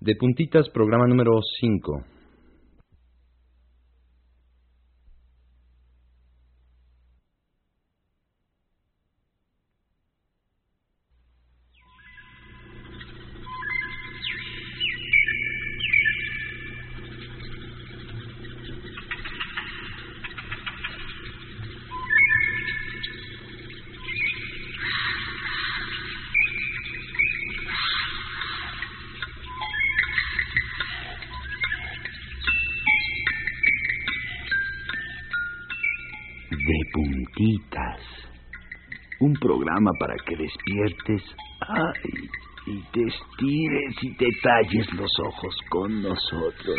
De puntitas, programa número 5. Para que despiertes ay, y te estires y te talles los ojos con nosotros.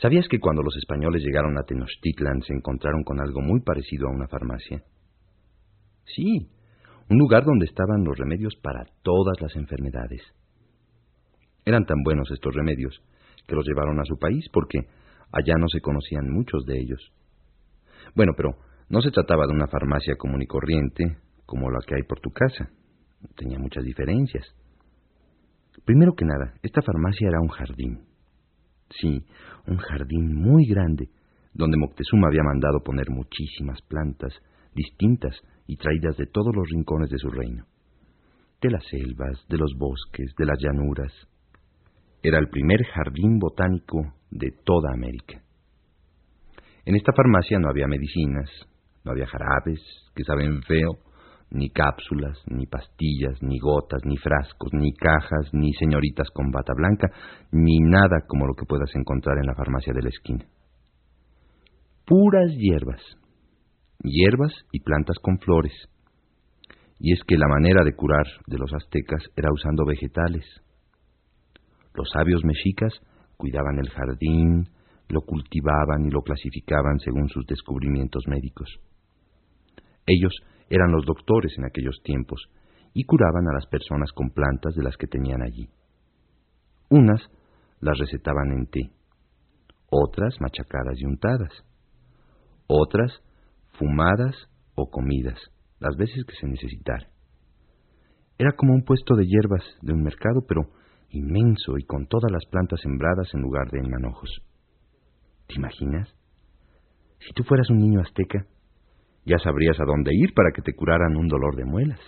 ¿Sabías que cuando los españoles llegaron a Tenochtitlan se encontraron con algo muy parecido a una farmacia? Sí, un lugar donde estaban los remedios para todas las enfermedades. Eran tan buenos estos remedios que los llevaron a su país porque allá no se conocían muchos de ellos. Bueno, pero no se trataba de una farmacia común y corriente como la que hay por tu casa. Tenía muchas diferencias. Primero que nada, esta farmacia era un jardín. Sí, un jardín muy grande, donde Moctezuma había mandado poner muchísimas plantas distintas y traídas de todos los rincones de su reino, de las selvas, de los bosques, de las llanuras. Era el primer jardín botánico de toda América. En esta farmacia no había medicinas, no había jarabes que saben feo, ni cápsulas, ni pastillas, ni gotas, ni frascos, ni cajas, ni señoritas con bata blanca, ni nada como lo que puedas encontrar en la farmacia de la esquina. Puras hierbas, hierbas y plantas con flores. Y es que la manera de curar de los aztecas era usando vegetales. Los sabios mexicas cuidaban el jardín, lo cultivaban y lo clasificaban según sus descubrimientos médicos. Ellos eran los doctores en aquellos tiempos y curaban a las personas con plantas de las que tenían allí. Unas las recetaban en té, otras machacadas y untadas, otras fumadas o comidas, las veces que se necesitara. Era como un puesto de hierbas de un mercado, pero inmenso y con todas las plantas sembradas en lugar de en manojos. ¿Te imaginas? Si tú fueras un niño azteca, ya sabrías a dónde ir para que te curaran un dolor de muelas.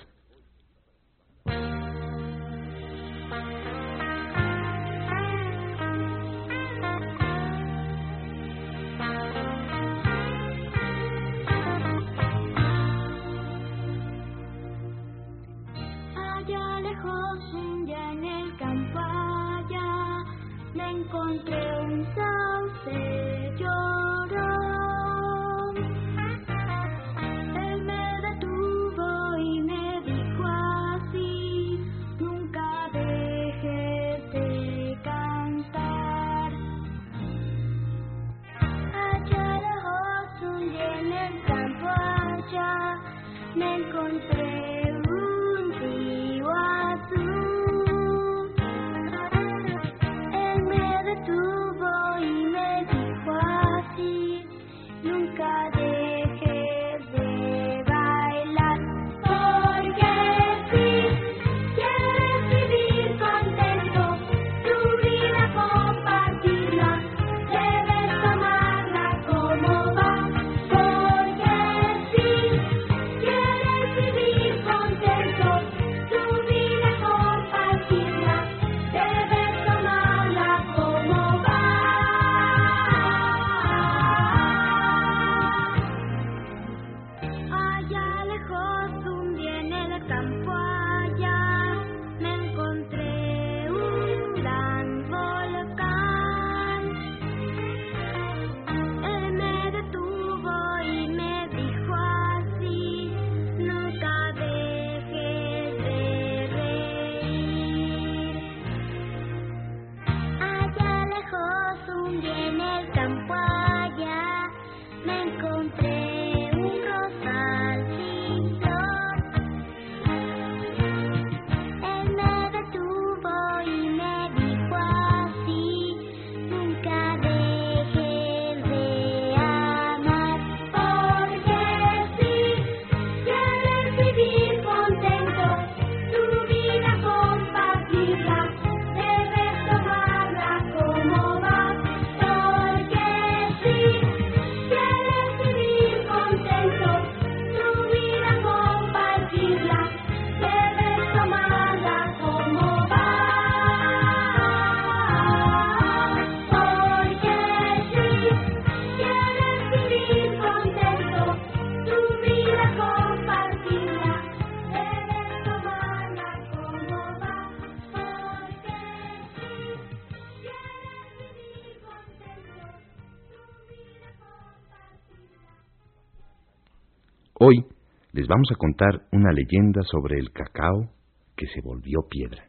Vamos a contar una leyenda sobre el cacao que se volvió piedra.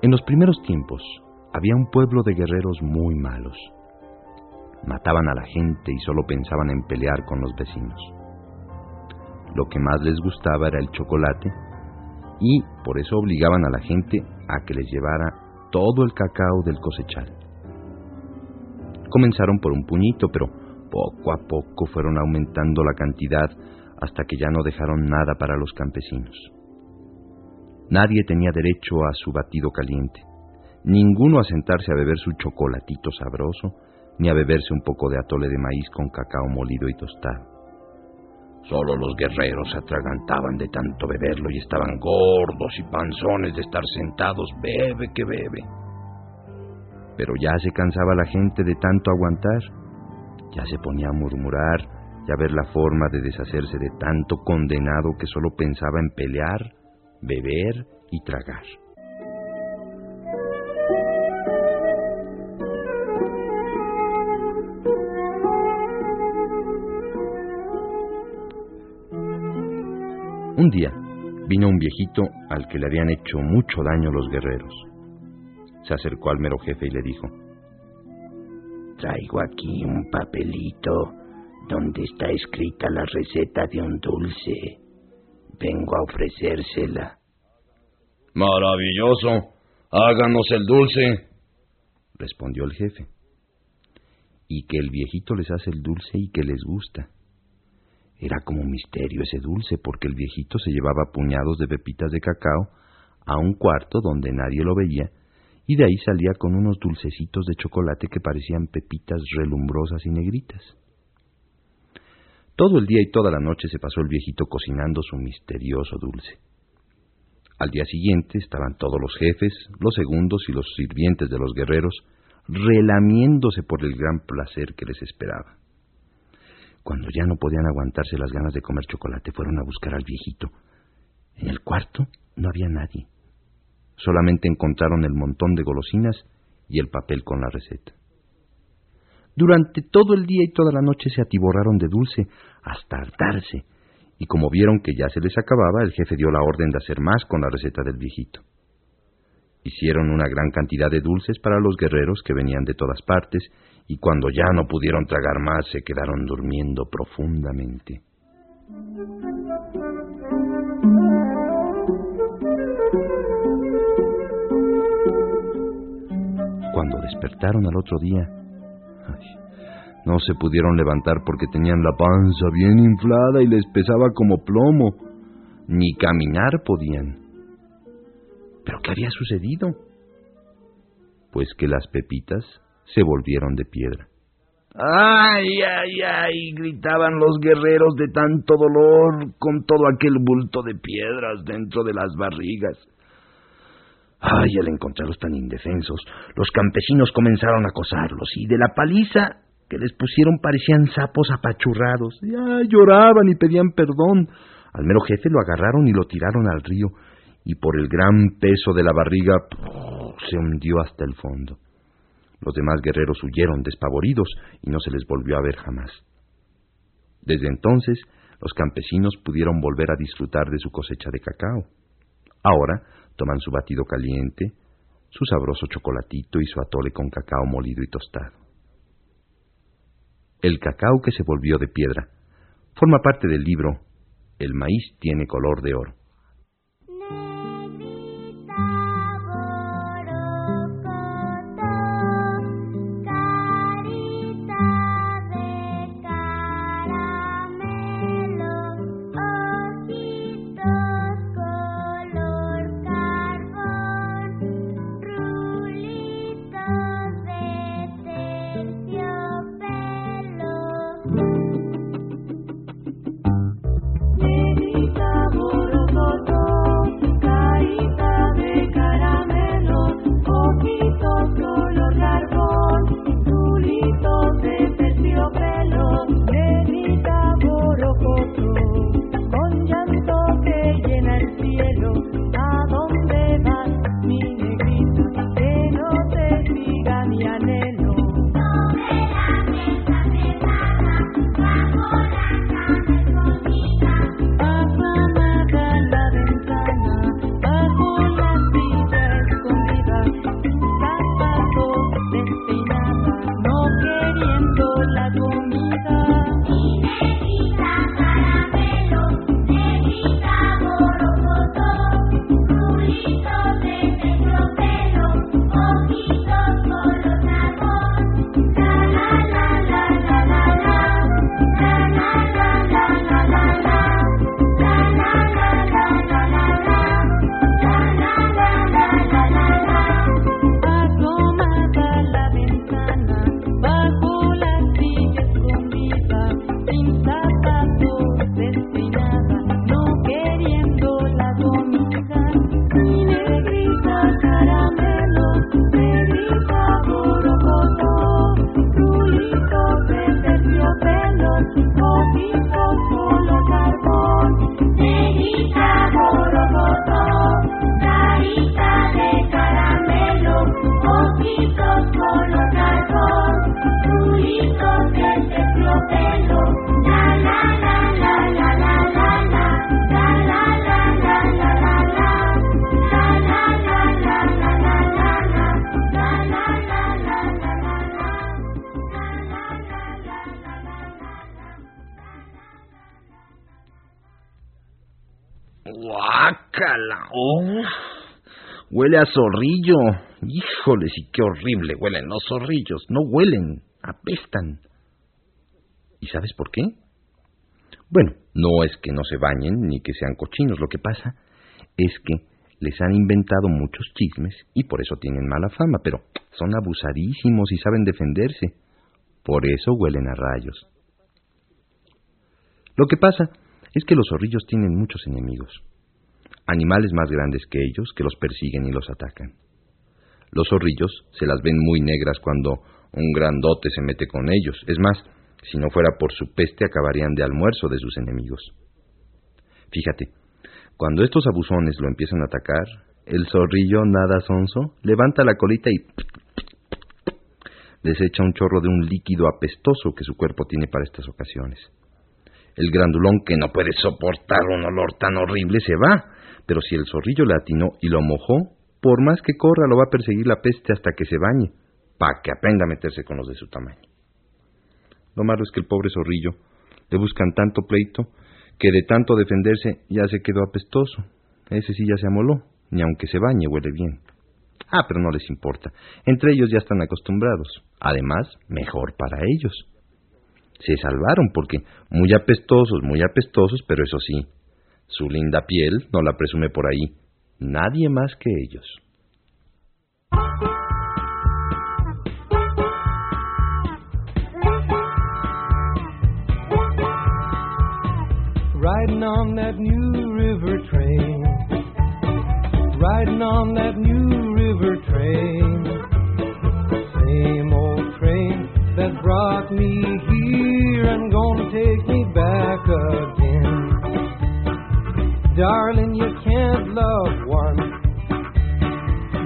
En los primeros tiempos había un pueblo de guerreros muy malos. Mataban a la gente y solo pensaban en pelear con los vecinos. Lo que más les gustaba era el chocolate y por eso obligaban a la gente a que les llevara todo el cacao del cosechal. Comenzaron por un puñito, pero poco a poco fueron aumentando la cantidad hasta que ya no dejaron nada para los campesinos. Nadie tenía derecho a su batido caliente, ninguno a sentarse a beber su chocolatito sabroso, ni a beberse un poco de atole de maíz con cacao molido y tostado. Solo los guerreros atragantaban de tanto beberlo y estaban gordos y panzones de estar sentados, bebe que bebe. Pero ya se cansaba la gente de tanto aguantar, ya se ponía a murmurar y a ver la forma de deshacerse de tanto condenado que solo pensaba en pelear, beber y tragar. Un día vino un viejito al que le habían hecho mucho daño los guerreros. Se acercó al mero jefe y le dijo, Traigo aquí un papelito donde está escrita la receta de un dulce. Vengo a ofrecérsela. Maravilloso. Háganos el dulce, respondió el jefe. Y que el viejito les hace el dulce y que les gusta. Era como un misterio ese dulce, porque el viejito se llevaba puñados de pepitas de cacao a un cuarto donde nadie lo veía, y de ahí salía con unos dulcecitos de chocolate que parecían pepitas relumbrosas y negritas. Todo el día y toda la noche se pasó el viejito cocinando su misterioso dulce. Al día siguiente estaban todos los jefes, los segundos y los sirvientes de los guerreros relamiéndose por el gran placer que les esperaba. Cuando ya no podían aguantarse las ganas de comer chocolate, fueron a buscar al viejito. En el cuarto no había nadie. Solamente encontraron el montón de golosinas y el papel con la receta. Durante todo el día y toda la noche se atiborraron de dulce hasta hartarse, y como vieron que ya se les acababa, el jefe dio la orden de hacer más con la receta del viejito. Hicieron una gran cantidad de dulces para los guerreros que venían de todas partes, y cuando ya no pudieron tragar más se quedaron durmiendo profundamente. Cuando despertaron al otro día, no se pudieron levantar porque tenían la panza bien inflada y les pesaba como plomo. Ni caminar podían. ¿Pero qué había sucedido? Pues que las pepitas se volvieron de piedra. ¡Ay, ay, ay! gritaban los guerreros de tanto dolor con todo aquel bulto de piedras dentro de las barrigas. Ay, al encontrarlos tan indefensos, los campesinos comenzaron a acosarlos y de la paliza que les pusieron parecían sapos apachurrados. Ya lloraban y pedían perdón. Al mero jefe lo agarraron y lo tiraron al río, y por el gran peso de la barriga se hundió hasta el fondo. Los demás guerreros huyeron despavoridos y no se les volvió a ver jamás. Desde entonces, los campesinos pudieron volver a disfrutar de su cosecha de cacao. Ahora toman su batido caliente, su sabroso chocolatito y su atole con cacao molido y tostado. El cacao que se volvió de piedra forma parte del libro El maíz tiene color de oro. ¡Oh! Huele a zorrillo. Híjoles, y qué horrible huelen los zorrillos. No huelen, apestan. ¿Y sabes por qué? Bueno, no es que no se bañen ni que sean cochinos. Lo que pasa es que les han inventado muchos chismes y por eso tienen mala fama, pero son abusadísimos y saben defenderse. Por eso huelen a rayos. Lo que pasa es que los zorrillos tienen muchos enemigos, animales más grandes que ellos que los persiguen y los atacan. Los zorrillos se las ven muy negras cuando un grandote se mete con ellos. Es más, si no fuera por su peste acabarían de almuerzo de sus enemigos. Fíjate, cuando estos abusones lo empiezan a atacar, el zorrillo nada sonso levanta la colita y desecha un chorro de un líquido apestoso que su cuerpo tiene para estas ocasiones. El grandulón, que no puede soportar un olor tan horrible, se va, pero si el zorrillo le atinó y lo mojó, por más que corra lo va a perseguir la peste hasta que se bañe, para que aprenda a meterse con los de su tamaño. Lo malo es que el pobre zorrillo le buscan tanto pleito que de tanto defenderse ya se quedó apestoso. Ese sí ya se amoló, ni aunque se bañe huele bien. Ah, pero no les importa. Entre ellos ya están acostumbrados. Además, mejor para ellos se salvaron porque muy apestosos, muy apestosos, pero eso sí, su linda piel no la presume por ahí nadie más que ellos. Riding on that new river train, riding on that new river train, same old train that brought me here and gonna take me back again. Darling, you can't love one.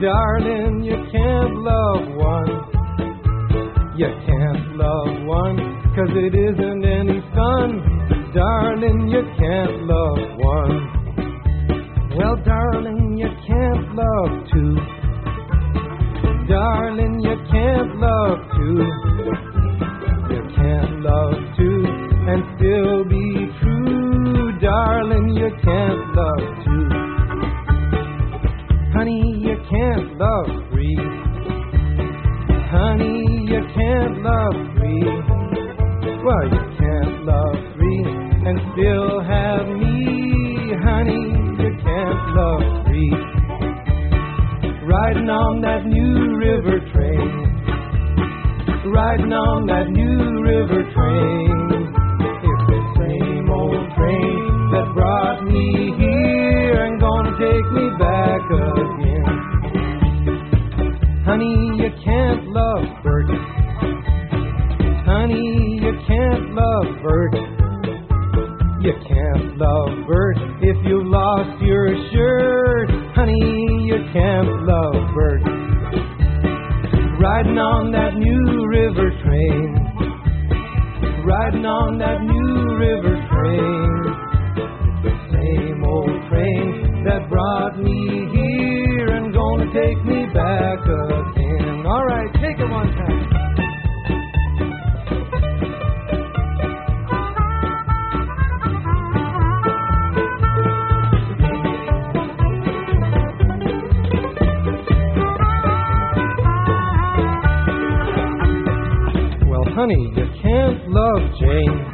Darling, you can't love one. You can't love one, cause it isn't any fun. Darling, you can't love one. Well, darling, you can't love two. Darling, you can't love two You can't love two and still be. Darling, you can't love two. Honey, you can't love three. Honey, you can't love three. Well, you can't love three and still have me. Honey, you can't love three. Riding on that new river train riding on that new river train. It's the same old train brought me here and gonna take me back again. Honey, you can't love Bert. Honey, you can't love Bert. You can't love Bert if you've lost your shirt. Honey, you can't love Bert riding on that new river train, riding on that new river train, train that brought me here and gonna take me back again. All right, take it one time. Honey, you can't love Jane.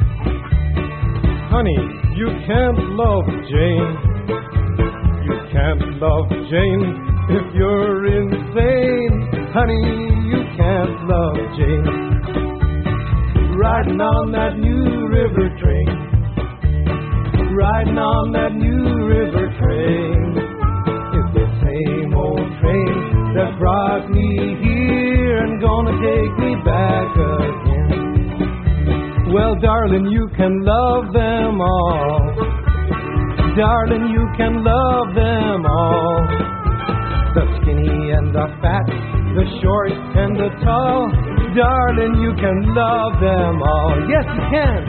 Honey, you can't love Jane. You can't love Jane if you're insane. Honey, you can't love Jane. Riding on that new river train. Riding on that new river train. It's the same old train that brought me here and gonna take me back again. Well, darling, you can love them all. Darling, you can love them all. The skinny and the fat, the short and the tall. Darling, you can love them all. Yes, you can.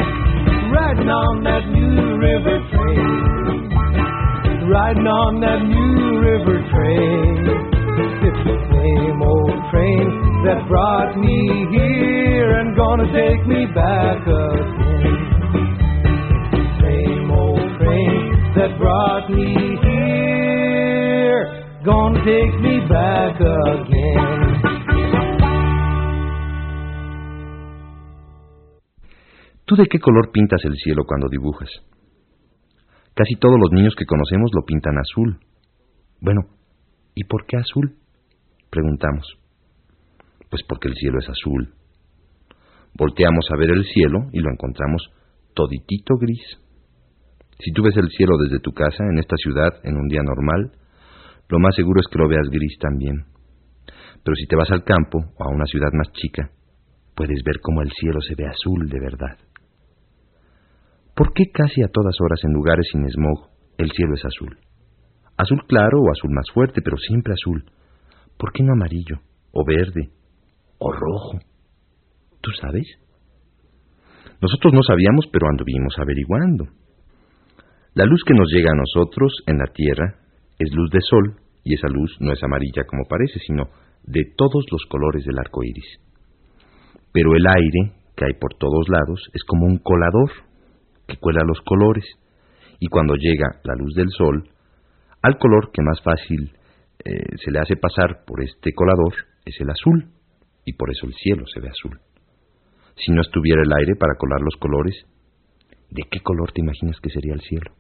Riding on that new river train. Riding on that new river train. It's the same old train that brought me here and gonna take me back ¿Tú de qué color pintas el cielo cuando dibujas? Casi todos los niños que conocemos lo pintan azul. Bueno, ¿y por qué azul? Preguntamos. Pues porque el cielo es azul. Volteamos a ver el cielo y lo encontramos toditito gris. Si tú ves el cielo desde tu casa, en esta ciudad, en un día normal, lo más seguro es que lo veas gris también. Pero si te vas al campo o a una ciudad más chica, puedes ver cómo el cielo se ve azul de verdad. ¿Por qué casi a todas horas en lugares sin smog el cielo es azul? Azul claro o azul más fuerte, pero siempre azul. ¿Por qué no amarillo, o verde, o rojo? ¿Tú sabes? Nosotros no sabíamos, pero anduvimos averiguando. La luz que nos llega a nosotros en la Tierra es luz de sol, y esa luz no es amarilla como parece, sino de todos los colores del arco iris. Pero el aire que hay por todos lados es como un colador que cuela los colores, y cuando llega la luz del sol, al color que más fácil eh, se le hace pasar por este colador es el azul, y por eso el cielo se ve azul. Si no estuviera el aire para colar los colores, ¿de qué color te imaginas que sería el cielo?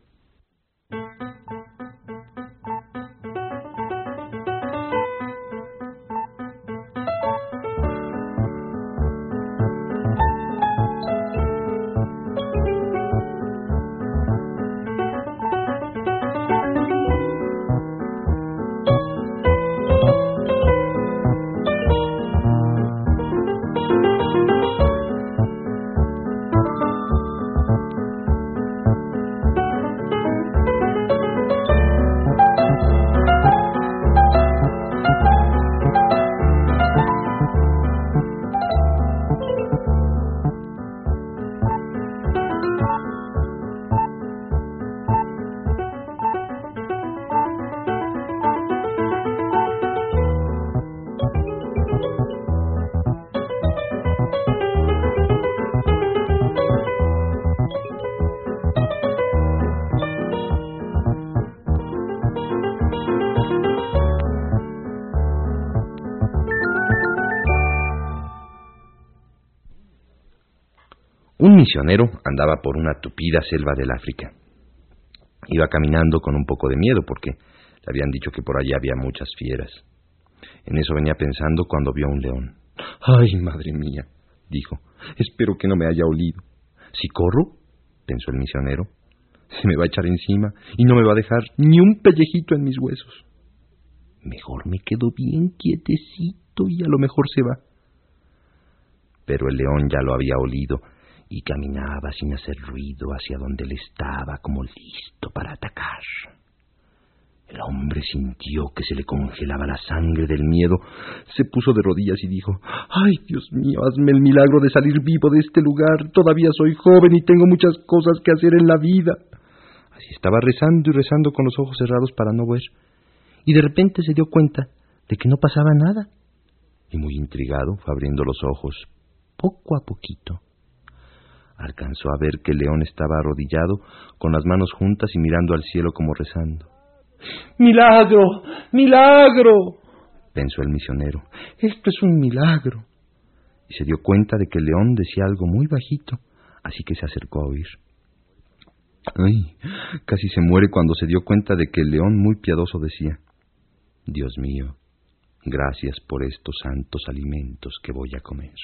Misionero andaba por una tupida selva del África. Iba caminando con un poco de miedo porque le habían dicho que por allá había muchas fieras. En eso venía pensando cuando vio un león. ¡Ay, madre mía! dijo. Espero que no me haya olido. Si corro, pensó el misionero, se me va a echar encima y no me va a dejar ni un pellejito en mis huesos. Mejor me quedo bien quietecito y a lo mejor se va. Pero el león ya lo había olido y caminaba sin hacer ruido hacia donde él estaba como listo para atacar. El hombre sintió que se le congelaba la sangre del miedo, se puso de rodillas y dijo Ay, Dios mío, hazme el milagro de salir vivo de este lugar. Todavía soy joven y tengo muchas cosas que hacer en la vida. Así estaba rezando y rezando con los ojos cerrados para no ver. Y de repente se dio cuenta de que no pasaba nada. Y muy intrigado fue abriendo los ojos, poco a poquito alcanzó a ver que el león estaba arrodillado, con las manos juntas y mirando al cielo como rezando. ¡Milagro! ¡Milagro! pensó el misionero. Esto es un milagro. Y se dio cuenta de que el león decía algo muy bajito, así que se acercó a oír. Ay, casi se muere cuando se dio cuenta de que el león muy piadoso decía, Dios mío, gracias por estos santos alimentos que voy a comer.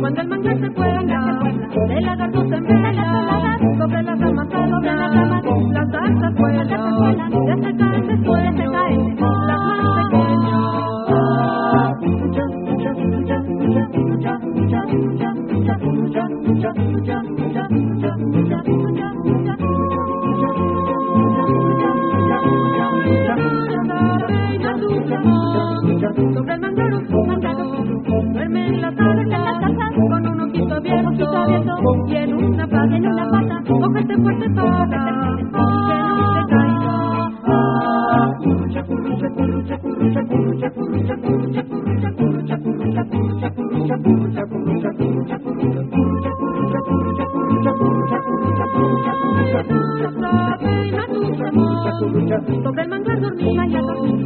Cuando el manjar se cuela, de la garganta en vela, sobre la cama, sobre la cama, las zarzas vuelan, sobre el mangar dormía y a dormir.